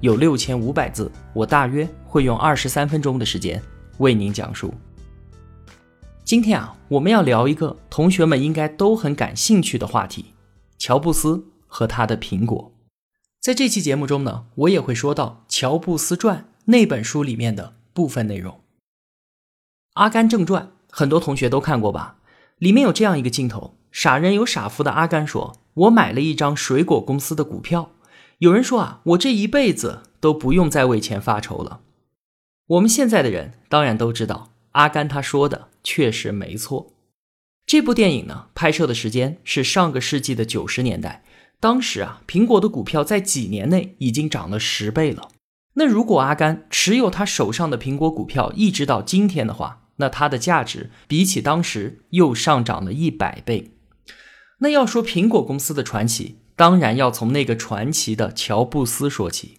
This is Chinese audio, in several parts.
有六千五百字，我大约会用二十三分钟的时间为您讲述。今天啊，我们要聊一个同学们应该都很感兴趣的话题——乔布斯和他的苹果。在这期节目中呢，我也会说到《乔布斯传》那本书里面的部分内容。《阿甘正传》很多同学都看过吧？里面有这样一个镜头：傻人有傻福的阿甘说：“我买了一张水果公司的股票。”有人说啊，我这一辈子都不用再为钱发愁了。我们现在的人当然都知道，阿甘他说的确实没错。这部电影呢，拍摄的时间是上个世纪的九十年代，当时啊，苹果的股票在几年内已经涨了十倍了。那如果阿甘持有他手上的苹果股票一直到今天的话，那它的价值比起当时又上涨了一百倍。那要说苹果公司的传奇。当然要从那个传奇的乔布斯说起。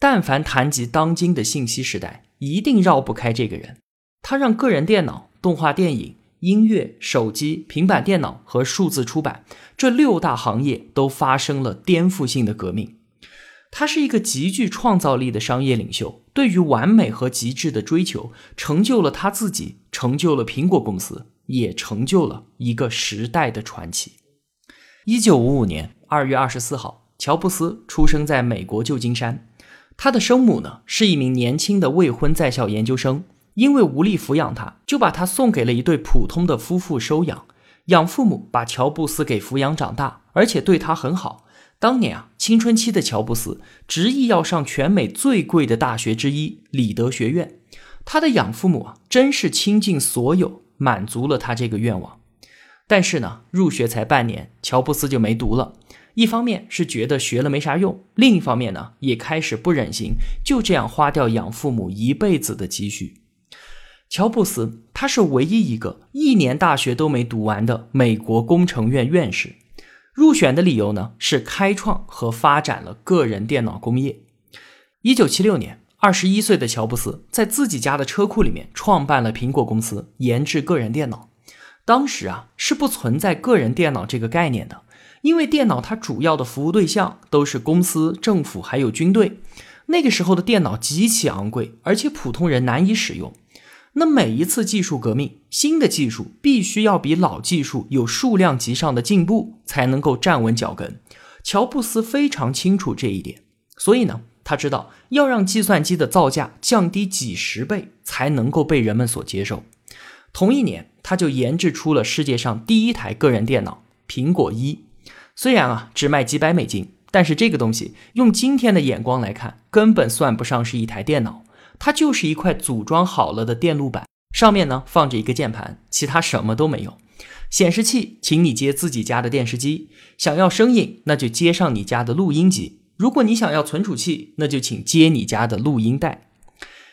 但凡谈及当今的信息时代，一定绕不开这个人。他让个人电脑、动画电影、音乐、手机、平板电脑和数字出版这六大行业都发生了颠覆性的革命。他是一个极具创造力的商业领袖，对于完美和极致的追求，成就了他自己，成就了苹果公司，也成就了一个时代的传奇。一九五五年。二月二十四号，乔布斯出生在美国旧金山。他的生母呢是一名年轻的未婚在校研究生，因为无力抚养他，就把他送给了一对普通的夫妇收养。养父母把乔布斯给抚养长大，而且对他很好。当年啊，青春期的乔布斯执意要上全美最贵的大学之一——里德学院。他的养父母啊，真是倾尽所有，满足了他这个愿望。但是呢，入学才半年，乔布斯就没读了。一方面是觉得学了没啥用，另一方面呢，也开始不忍心就这样花掉养父母一辈子的积蓄。乔布斯他是唯一一个一年大学都没读完的美国工程院院士，入选的理由呢是开创和发展了个人电脑工业。一九七六年，二十一岁的乔布斯在自己家的车库里面创办了苹果公司，研制个人电脑。当时啊是不存在个人电脑这个概念的。因为电脑它主要的服务对象都是公司、政府还有军队，那个时候的电脑极其昂贵，而且普通人难以使用。那每一次技术革命，新的技术必须要比老技术有数量级上的进步，才能够站稳脚跟。乔布斯非常清楚这一点，所以呢，他知道要让计算机的造价降低几十倍，才能够被人们所接受。同一年，他就研制出了世界上第一台个人电脑——苹果一。虽然啊只卖几百美金，但是这个东西用今天的眼光来看，根本算不上是一台电脑，它就是一块组装好了的电路板，上面呢放着一个键盘，其他什么都没有。显示器，请你接自己家的电视机；想要声音，那就接上你家的录音机；如果你想要存储器，那就请接你家的录音带。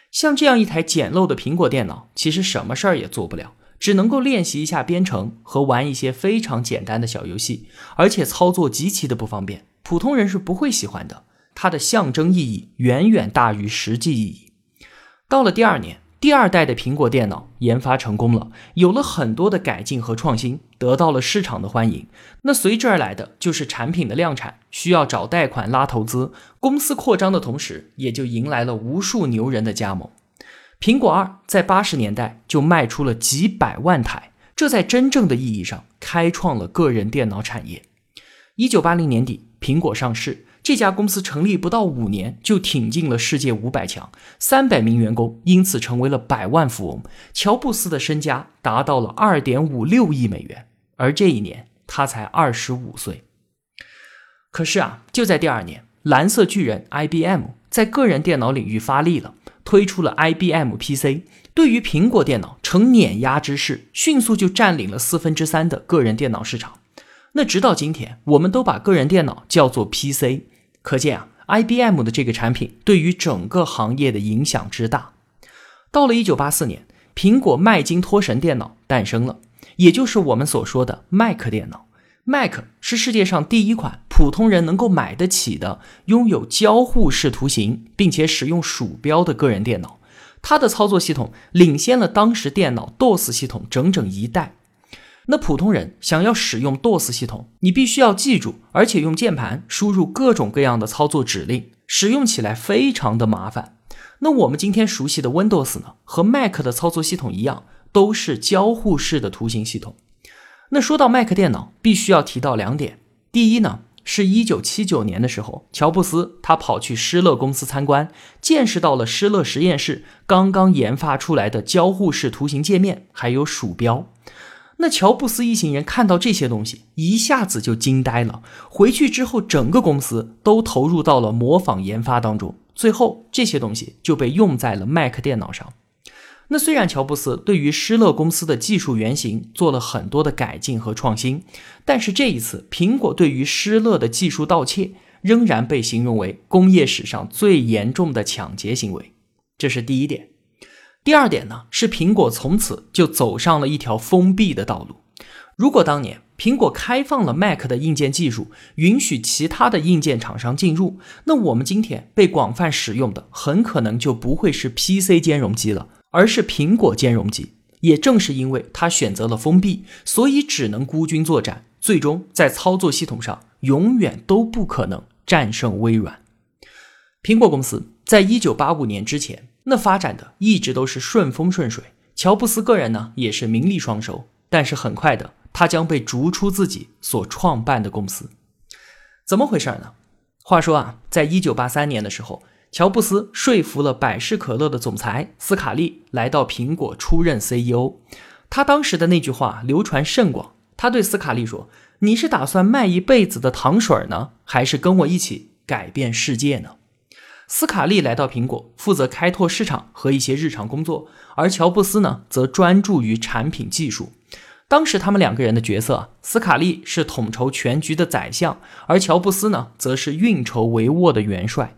像这样一台简陋的苹果电脑，其实什么事儿也做不了。只能够练习一下编程和玩一些非常简单的小游戏，而且操作极其的不方便，普通人是不会喜欢的。它的象征意义远远大于实际意义。到了第二年，第二代的苹果电脑研发成功了，有了很多的改进和创新，得到了市场的欢迎。那随之而来的就是产品的量产，需要找贷款拉投资，公司扩张的同时，也就迎来了无数牛人的加盟。苹果二在八十年代就卖出了几百万台，这在真正的意义上开创了个人电脑产业。一九八零年底，苹果上市，这家公司成立不到五年就挺进了世界五百强，三百名员工因此成为了百万富翁。乔布斯的身家达到了二点五六亿美元，而这一年他才二十五岁。可是啊，就在第二年，蓝色巨人 IBM 在个人电脑领域发力了。推出了 IBM PC，对于苹果电脑呈碾压之势，迅速就占领了四分之三的个人电脑市场。那直到今天，我们都把个人电脑叫做 PC，可见啊 IBM 的这个产品对于整个行业的影响之大。到了1984年，苹果麦金托神电脑诞生了，也就是我们所说的 Mac 电脑。Mac 是世界上第一款普通人能够买得起的、拥有交互式图形并且使用鼠标的个人电脑。它的操作系统领先了当时电脑 DOS 系统整整一代。那普通人想要使用 DOS 系统，你必须要记住，而且用键盘输入各种各样的操作指令，使用起来非常的麻烦。那我们今天熟悉的 Windows 呢，和 Mac 的操作系统一样，都是交互式的图形系统。那说到 Mac 电脑，必须要提到两点。第一呢，是一九七九年的时候，乔布斯他跑去施乐公司参观，见识到了施乐实验室刚刚研发出来的交互式图形界面，还有鼠标。那乔布斯一行人看到这些东西，一下子就惊呆了。回去之后，整个公司都投入到了模仿研发当中，最后这些东西就被用在了 Mac 电脑上。那虽然乔布斯对于施乐公司的技术原型做了很多的改进和创新，但是这一次苹果对于施乐的技术盗窃仍然被形容为工业史上最严重的抢劫行为。这是第一点。第二点呢，是苹果从此就走上了一条封闭的道路。如果当年苹果开放了 Mac 的硬件技术，允许其他的硬件厂商进入，那我们今天被广泛使用的很可能就不会是 PC 兼容机了。而是苹果兼容机，也正是因为它选择了封闭，所以只能孤军作战，最终在操作系统上永远都不可能战胜微软。苹果公司在一九八五年之前，那发展的一直都是顺风顺水，乔布斯个人呢也是名利双收。但是很快的，他将被逐出自己所创办的公司。怎么回事呢？话说啊，在一九八三年的时候。乔布斯说服了百事可乐的总裁斯卡利来到苹果出任 CEO。他当时的那句话流传甚广。他对斯卡利说：“你是打算卖一辈子的糖水呢，还是跟我一起改变世界呢？”斯卡利来到苹果，负责开拓市场和一些日常工作，而乔布斯呢，则专注于产品技术。当时他们两个人的角色，斯卡利是统筹全局的宰相，而乔布斯呢，则是运筹帷幄的元帅。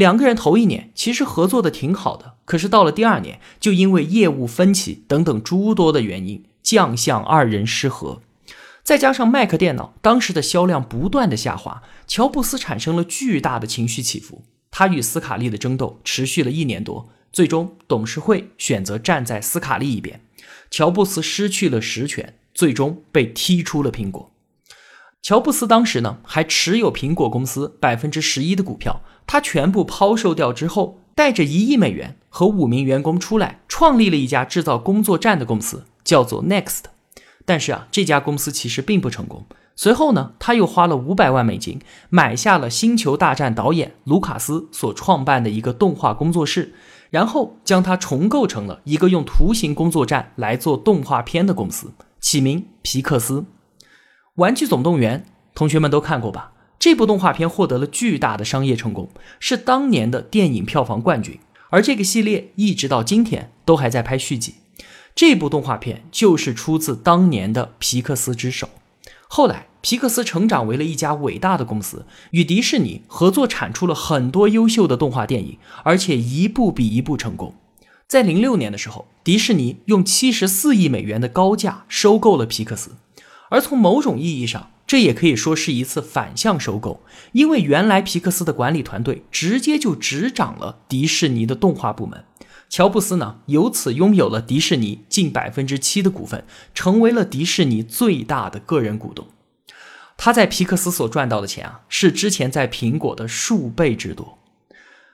两个人头一年其实合作的挺好的，可是到了第二年，就因为业务分歧等等诸多的原因，将相二人失和。再加上 Mac 电脑当时的销量不断的下滑，乔布斯产生了巨大的情绪起伏。他与斯卡利的争斗持续了一年多，最终董事会选择站在斯卡利一边，乔布斯失去了实权，最终被踢出了苹果。乔布斯当时呢还持有苹果公司百分之十一的股票。他全部抛售掉之后，带着一亿美元和五名员工出来，创立了一家制造工作站的公司，叫做 Next。但是啊，这家公司其实并不成功。随后呢，他又花了五百万美金买下了《星球大战》导演卢卡斯所创办的一个动画工作室，然后将它重构成了一个用图形工作站来做动画片的公司，起名皮克斯。《玩具总动员》，同学们都看过吧？这部动画片获得了巨大的商业成功，是当年的电影票房冠军。而这个系列一直到今天都还在拍续集。这部动画片就是出自当年的皮克斯之手。后来，皮克斯成长为了一家伟大的公司，与迪士尼合作产出了很多优秀的动画电影，而且一部比一部成功。在零六年的时候，迪士尼用七十四亿美元的高价收购了皮克斯。而从某种意义上，这也可以说是一次反向收购，因为原来皮克斯的管理团队直接就执掌了迪士尼的动画部门，乔布斯呢由此拥有了迪士尼近百分之七的股份，成为了迪士尼最大的个人股东。他在皮克斯所赚到的钱啊，是之前在苹果的数倍之多。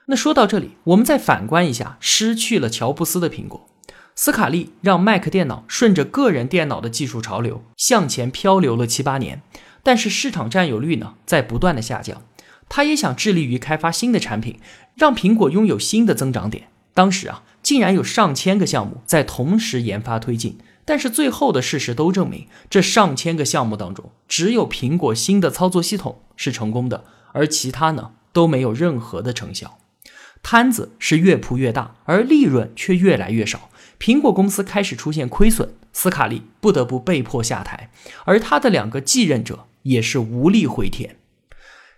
那说到这里，我们再反观一下失去了乔布斯的苹果。斯卡利让 Mac 电脑顺着个人电脑的技术潮流向前漂流了七八年，但是市场占有率呢在不断的下降。他也想致力于开发新的产品，让苹果拥有新的增长点。当时啊，竟然有上千个项目在同时研发推进，但是最后的事实都证明，这上千个项目当中，只有苹果新的操作系统是成功的，而其他呢都没有任何的成效。摊子是越铺越大，而利润却越来越少。苹果公司开始出现亏损，斯卡利不得不被迫下台，而他的两个继任者也是无力回天。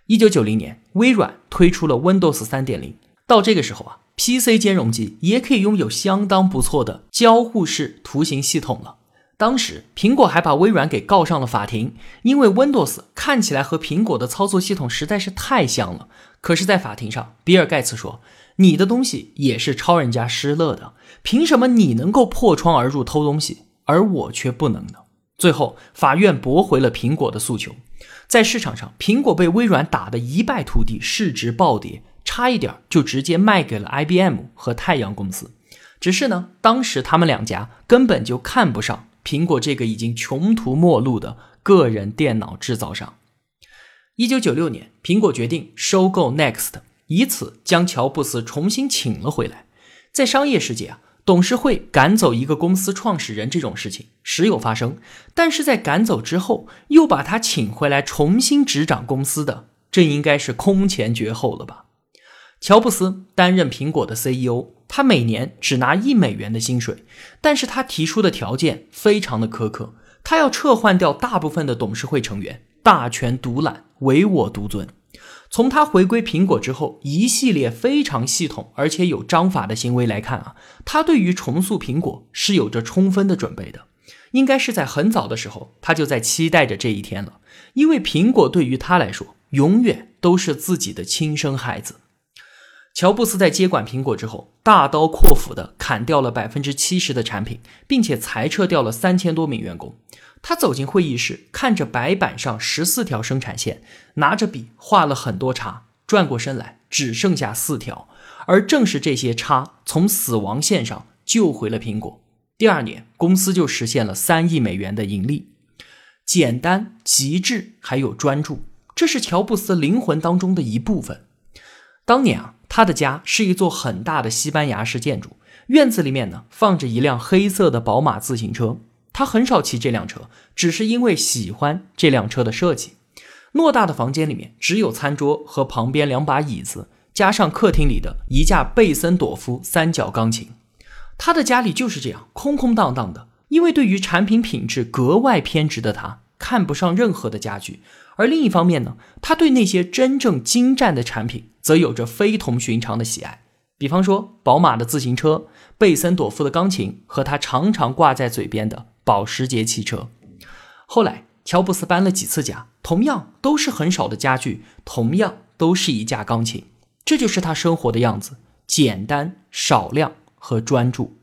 一九九零年，微软推出了 Windows 三点零。到这个时候啊，PC 兼容机也可以拥有相当不错的交互式图形系统了。当时，苹果还把微软给告上了法庭，因为 Windows 看起来和苹果的操作系统实在是太像了。可是，在法庭上，比尔盖茨说：“你的东西也是抄人家施乐的，凭什么你能够破窗而入偷东西，而我却不能呢？”最后，法院驳回了苹果的诉求。在市场上，苹果被微软打得一败涂地，市值暴跌，差一点就直接卖给了 IBM 和太阳公司。只是呢，当时他们两家根本就看不上。苹果这个已经穷途末路的个人电脑制造商。一九九六年，苹果决定收购 Next，以此将乔布斯重新请了回来。在商业世界啊，董事会赶走一个公司创始人这种事情时有发生，但是在赶走之后又把他请回来重新执掌公司的，这应该是空前绝后了吧？乔布斯担任苹果的 CEO。他每年只拿一美元的薪水，但是他提出的条件非常的苛刻，他要撤换掉大部分的董事会成员，大权独揽，唯我独尊。从他回归苹果之后，一系列非常系统而且有章法的行为来看啊，他对于重塑苹果是有着充分的准备的，应该是在很早的时候他就在期待着这一天了，因为苹果对于他来说永远都是自己的亲生孩子。乔布斯在接管苹果之后，大刀阔斧地砍掉了百分之七十的产品，并且裁撤掉了三千多名员工。他走进会议室，看着白板上十四条生产线，拿着笔画了很多叉，转过身来，只剩下四条。而正是这些叉，从死亡线上救回了苹果。第二年，公司就实现了三亿美元的盈利。简单、极致，还有专注，这是乔布斯灵魂当中的一部分。当年啊。他的家是一座很大的西班牙式建筑，院子里面呢放着一辆黑色的宝马自行车。他很少骑这辆车，只是因为喜欢这辆车的设计。偌大的房间里面只有餐桌和旁边两把椅子，加上客厅里的一架贝森朵夫三角钢琴。他的家里就是这样空空荡荡的，因为对于产品品质格外偏执的他，看不上任何的家具。而另一方面呢，他对那些真正精湛的产品则有着非同寻常的喜爱。比方说，宝马的自行车、贝森朵夫的钢琴和他常常挂在嘴边的保时捷汽车。后来，乔布斯搬了几次家，同样都是很少的家具，同样都是一架钢琴。这就是他生活的样子：简单、少量和专注。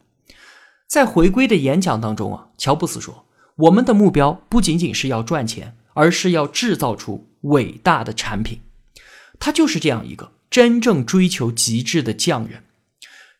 在回归的演讲当中啊，乔布斯说：“我们的目标不仅仅是要赚钱。”而是要制造出伟大的产品，他就是这样一个真正追求极致的匠人。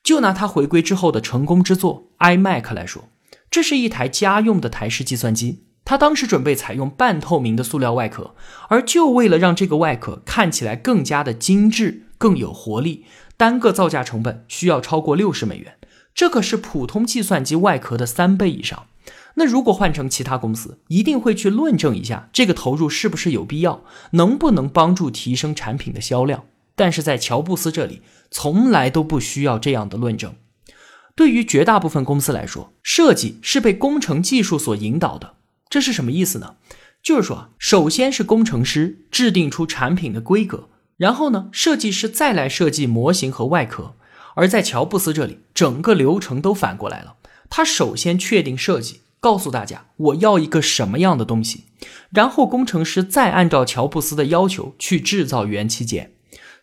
就拿他回归之后的成功之作 iMac 来说，这是一台家用的台式计算机。它当时准备采用半透明的塑料外壳，而就为了让这个外壳看起来更加的精致、更有活力，单个造价成本需要超过六十美元，这可是普通计算机外壳的三倍以上。那如果换成其他公司，一定会去论证一下这个投入是不是有必要，能不能帮助提升产品的销量。但是在乔布斯这里，从来都不需要这样的论证。对于绝大部分公司来说，设计是被工程技术所引导的。这是什么意思呢？就是说啊，首先是工程师制定出产品的规格，然后呢，设计师再来设计模型和外壳。而在乔布斯这里，整个流程都反过来了。他首先确定设计。告诉大家我要一个什么样的东西，然后工程师再按照乔布斯的要求去制造元器件。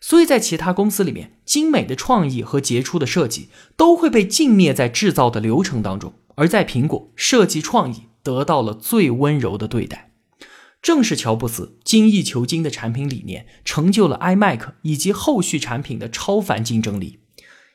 所以在其他公司里面，精美的创意和杰出的设计都会被禁灭在制造的流程当中，而在苹果，设计创意得到了最温柔的对待。正是乔布斯精益求精的产品理念，成就了 iMac 以及后续产品的超凡竞争力。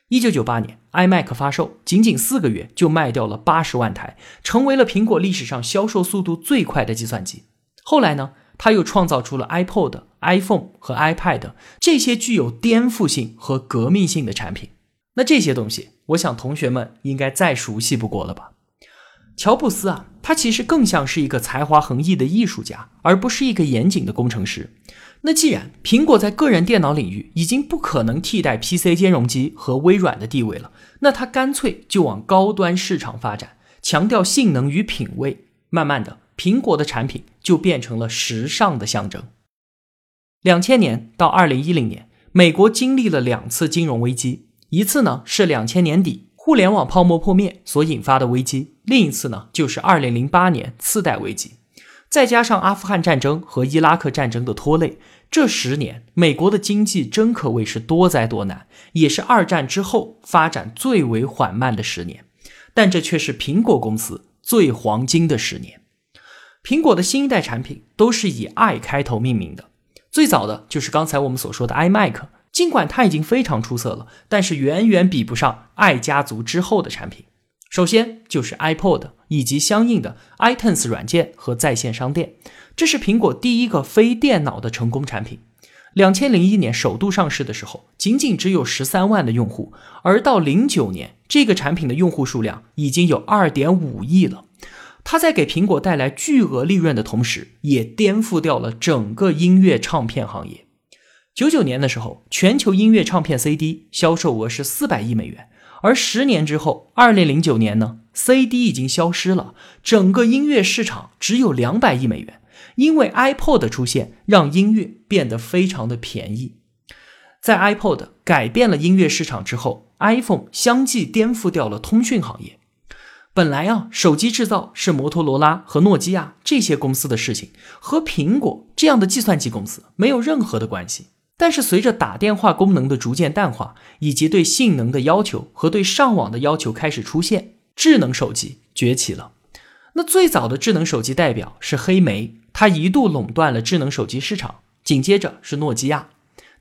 一九九八年，iMac 发售，仅仅四个月就卖掉了八十万台，成为了苹果历史上销售速度最快的计算机。后来呢，他又创造出了 iPod、iPhone 和 iPad 这些具有颠覆性和革命性的产品。那这些东西，我想同学们应该再熟悉不过了吧？乔布斯啊，他其实更像是一个才华横溢的艺术家，而不是一个严谨的工程师。那既然苹果在个人电脑领域已经不可能替代 PC 兼容机和微软的地位了，那他干脆就往高端市场发展，强调性能与品味。慢慢的，苹果的产品就变成了时尚的象征。两千年到二零一零年，美国经历了两次金融危机，一次呢是两千年底互联网泡沫破灭所引发的危机，另一次呢就是二零零八年次贷危机。再加上阿富汗战争和伊拉克战争的拖累，这十年美国的经济真可谓是多灾多难，也是二战之后发展最为缓慢的十年。但这却是苹果公司最黄金的十年。苹果的新一代产品都是以 i 开头命名的，最早的就是刚才我们所说的 iMac，尽管它已经非常出色了，但是远远比不上 i 家族之后的产品。首先就是 iPod 以及相应的 iTunes 软件和在线商店，这是苹果第一个非电脑的成功产品。两千零一年首度上市的时候，仅仅只有十三万的用户，而到零九年，这个产品的用户数量已经有二点五亿了。它在给苹果带来巨额利润的同时，也颠覆掉了整个音乐唱片行业。九九年的时候，全球音乐唱片 CD 销售额是四百亿美元。而十年之后，二零零九年呢，CD 已经消失了，整个音乐市场只有两百亿美元。因为 iPod 的出现，让音乐变得非常的便宜。在 iPod 改变了音乐市场之后，iPhone 相继颠覆掉了通讯行业。本来啊，手机制造是摩托罗拉和诺基亚这些公司的事情，和苹果这样的计算机公司没有任何的关系。但是随着打电话功能的逐渐淡化，以及对性能的要求和对上网的要求开始出现，智能手机崛起了。那最早的智能手机代表是黑莓，它一度垄断了智能手机市场。紧接着是诺基亚，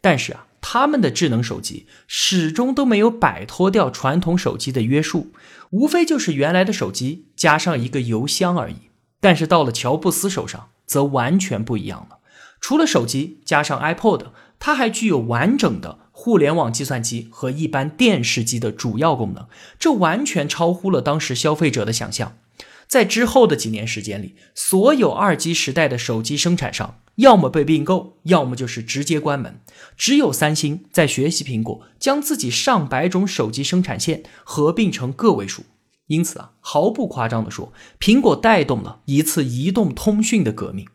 但是啊，他们的智能手机始终都没有摆脱掉传统手机的约束，无非就是原来的手机加上一个邮箱而已。但是到了乔布斯手上，则完全不一样了。除了手机，加上 iPod。它还具有完整的互联网计算机和一般电视机的主要功能，这完全超乎了当时消费者的想象。在之后的几年时间里，所有二 G 时代的手机生产商要么被并购，要么就是直接关门。只有三星在学习苹果，将自己上百种手机生产线合并成个位数。因此啊，毫不夸张地说，苹果带动了一次移动通讯的革命。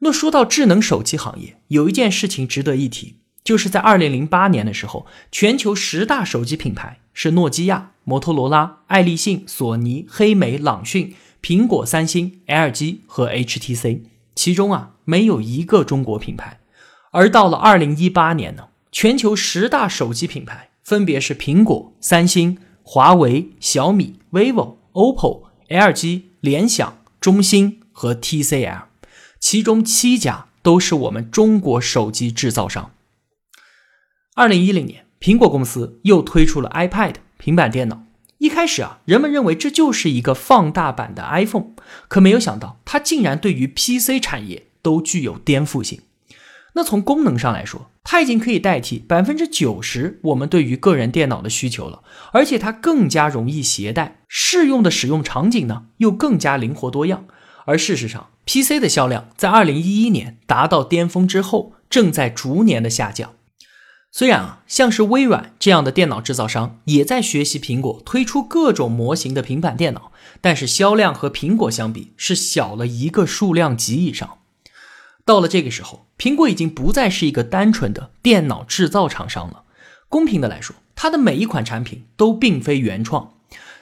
那说到智能手机行业，有一件事情值得一提，就是在二零零八年的时候，全球十大手机品牌是诺基亚、摩托罗拉、爱立信、索尼、黑莓、朗讯、苹果、三星、LG 和 HTC，其中啊没有一个中国品牌。而到了二零一八年呢，全球十大手机品牌分别是苹果、三星、华为、小米、vivo、OPPO、LG、联想、中兴和 TCL。其中七家都是我们中国手机制造商。二零一零年，苹果公司又推出了 iPad 平板电脑。一开始啊，人们认为这就是一个放大版的 iPhone，可没有想到它竟然对于 PC 产业都具有颠覆性。那从功能上来说，它已经可以代替百分之九十我们对于个人电脑的需求了，而且它更加容易携带，适用的使用场景呢又更加灵活多样。而事实上，PC 的销量在二零一一年达到巅峰之后，正在逐年的下降。虽然啊，像是微软这样的电脑制造商也在学习苹果推出各种模型的平板电脑，但是销量和苹果相比是小了一个数量级以上。到了这个时候，苹果已经不再是一个单纯的电脑制造厂商了。公平的来说，它的每一款产品都并非原创。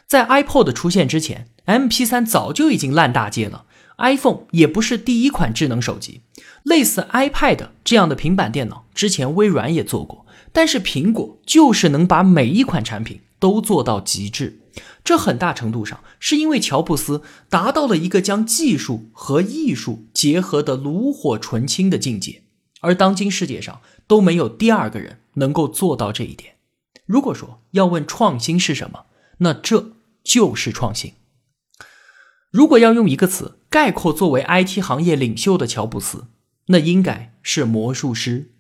在 iPod 出现之前，MP3 早就已经烂大街了。iPhone 也不是第一款智能手机，类似 iPad 这样的平板电脑，之前微软也做过，但是苹果就是能把每一款产品都做到极致。这很大程度上是因为乔布斯达到了一个将技术和艺术结合的炉火纯青的境界，而当今世界上都没有第二个人能够做到这一点。如果说要问创新是什么，那这就是创新。如果要用一个词概括作为 IT 行业领袖的乔布斯，那应该是魔术师。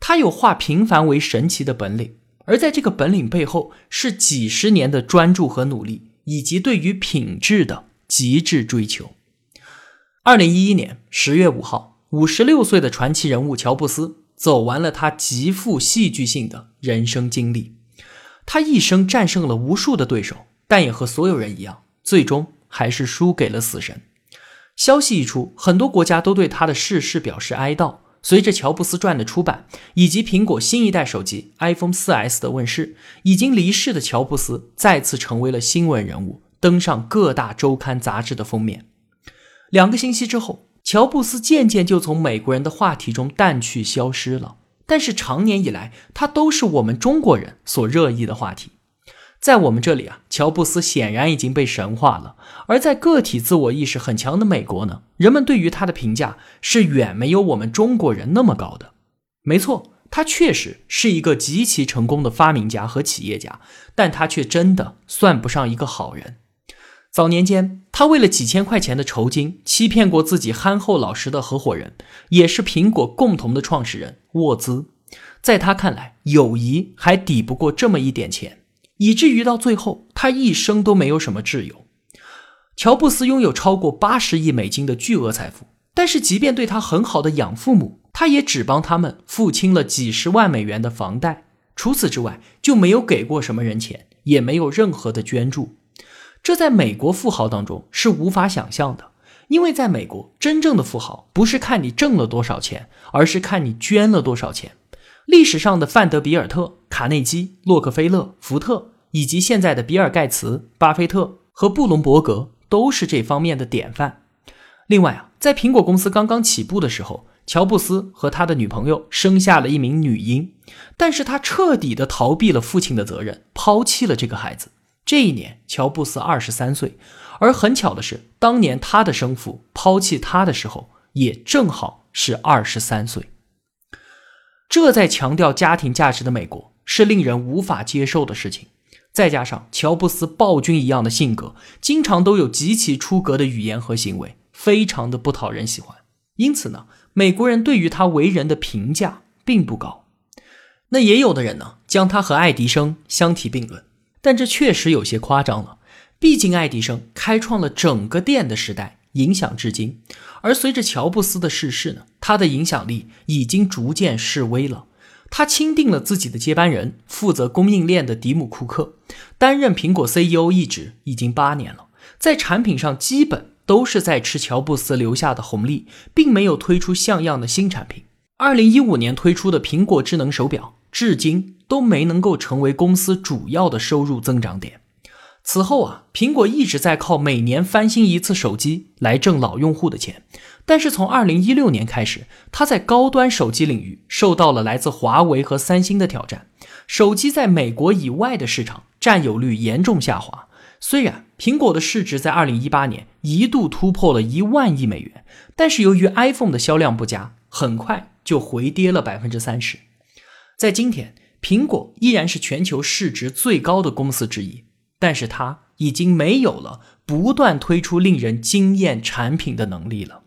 他有化平凡为神奇的本领，而在这个本领背后，是几十年的专注和努力，以及对于品质的极致追求。二零一一年十月五号，五十六岁的传奇人物乔布斯走完了他极富戏剧性的人生经历。他一生战胜了无数的对手，但也和所有人一样，最终。还是输给了死神。消息一出，很多国家都对他的逝世表示哀悼。随着乔布斯传的出版，以及苹果新一代手机 iPhone 4S 的问世，已经离世的乔布斯再次成为了新闻人物，登上各大周刊杂志的封面。两个星期之后，乔布斯渐渐就从美国人的话题中淡去消失了。但是长年以来，他都是我们中国人所热议的话题。在我们这里啊，乔布斯显然已经被神化了；而在个体自我意识很强的美国呢，人们对于他的评价是远没有我们中国人那么高的。没错，他确实是一个极其成功的发明家和企业家，但他却真的算不上一个好人。早年间，他为了几千块钱的酬金，欺骗过自己憨厚老实的合伙人，也是苹果共同的创始人沃兹。在他看来，友谊还抵不过这么一点钱。以至于到最后，他一生都没有什么挚友。乔布斯拥有超过八十亿美金的巨额财富，但是即便对他很好的养父母，他也只帮他们付清了几十万美元的房贷，除此之外就没有给过什么人钱，也没有任何的捐助。这在美国富豪当中是无法想象的，因为在美国，真正的富豪不是看你挣了多少钱，而是看你捐了多少钱。历史上的范德比尔特、卡内基、洛克菲勒、福特，以及现在的比尔盖茨、巴菲特和布隆伯格，都是这方面的典范。另外啊，在苹果公司刚刚起步的时候，乔布斯和他的女朋友生下了一名女婴，但是他彻底的逃避了父亲的责任，抛弃了这个孩子。这一年，乔布斯二十三岁，而很巧的是，当年他的生父抛弃他的时候，也正好是二十三岁。这在强调家庭价值的美国是令人无法接受的事情。再加上乔布斯暴君一样的性格，经常都有极其出格的语言和行为，非常的不讨人喜欢。因此呢，美国人对于他为人的评价并不高。那也有的人呢，将他和爱迪生相提并论，但这确实有些夸张了。毕竟爱迪生开创了整个电的时代。影响至今，而随着乔布斯的逝世呢，他的影响力已经逐渐式微了。他钦定了自己的接班人，负责供应链的迪姆·库克，担任苹果 CEO 一职已经八年了，在产品上基本都是在吃乔布斯留下的红利，并没有推出像样的新产品。二零一五年推出的苹果智能手表，至今都没能够成为公司主要的收入增长点。此后啊，苹果一直在靠每年翻新一次手机来挣老用户的钱。但是从二零一六年开始，它在高端手机领域受到了来自华为和三星的挑战，手机在美国以外的市场占有率严重下滑。虽然苹果的市值在二零一八年一度突破了一万亿美元，但是由于 iPhone 的销量不佳，很快就回跌了百分之三十。在今天，苹果依然是全球市值最高的公司之一。但是它已经没有了不断推出令人惊艳产品的能力了。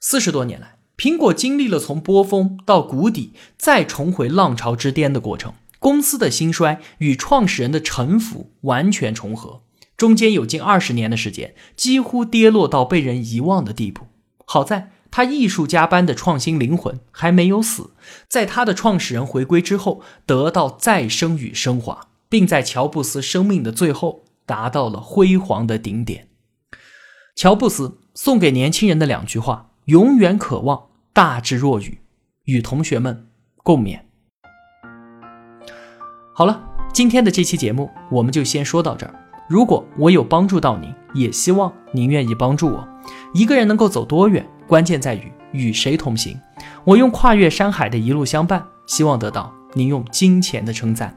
四十多年来，苹果经历了从波峰到谷底，再重回浪潮之巅的过程。公司的兴衰与创始人的沉浮完全重合，中间有近二十年的时间，几乎跌落到被人遗忘的地步。好在他艺术家般的创新灵魂还没有死，在他的创始人回归之后，得到再生与升华。并在乔布斯生命的最后达到了辉煌的顶点。乔布斯送给年轻人的两句话：永远渴望大智若愚，与同学们共勉。好了，今天的这期节目我们就先说到这儿。如果我有帮助到您，也希望您愿意帮助我。一个人能够走多远，关键在于与谁同行。我用跨越山海的一路相伴，希望得到您用金钱的称赞。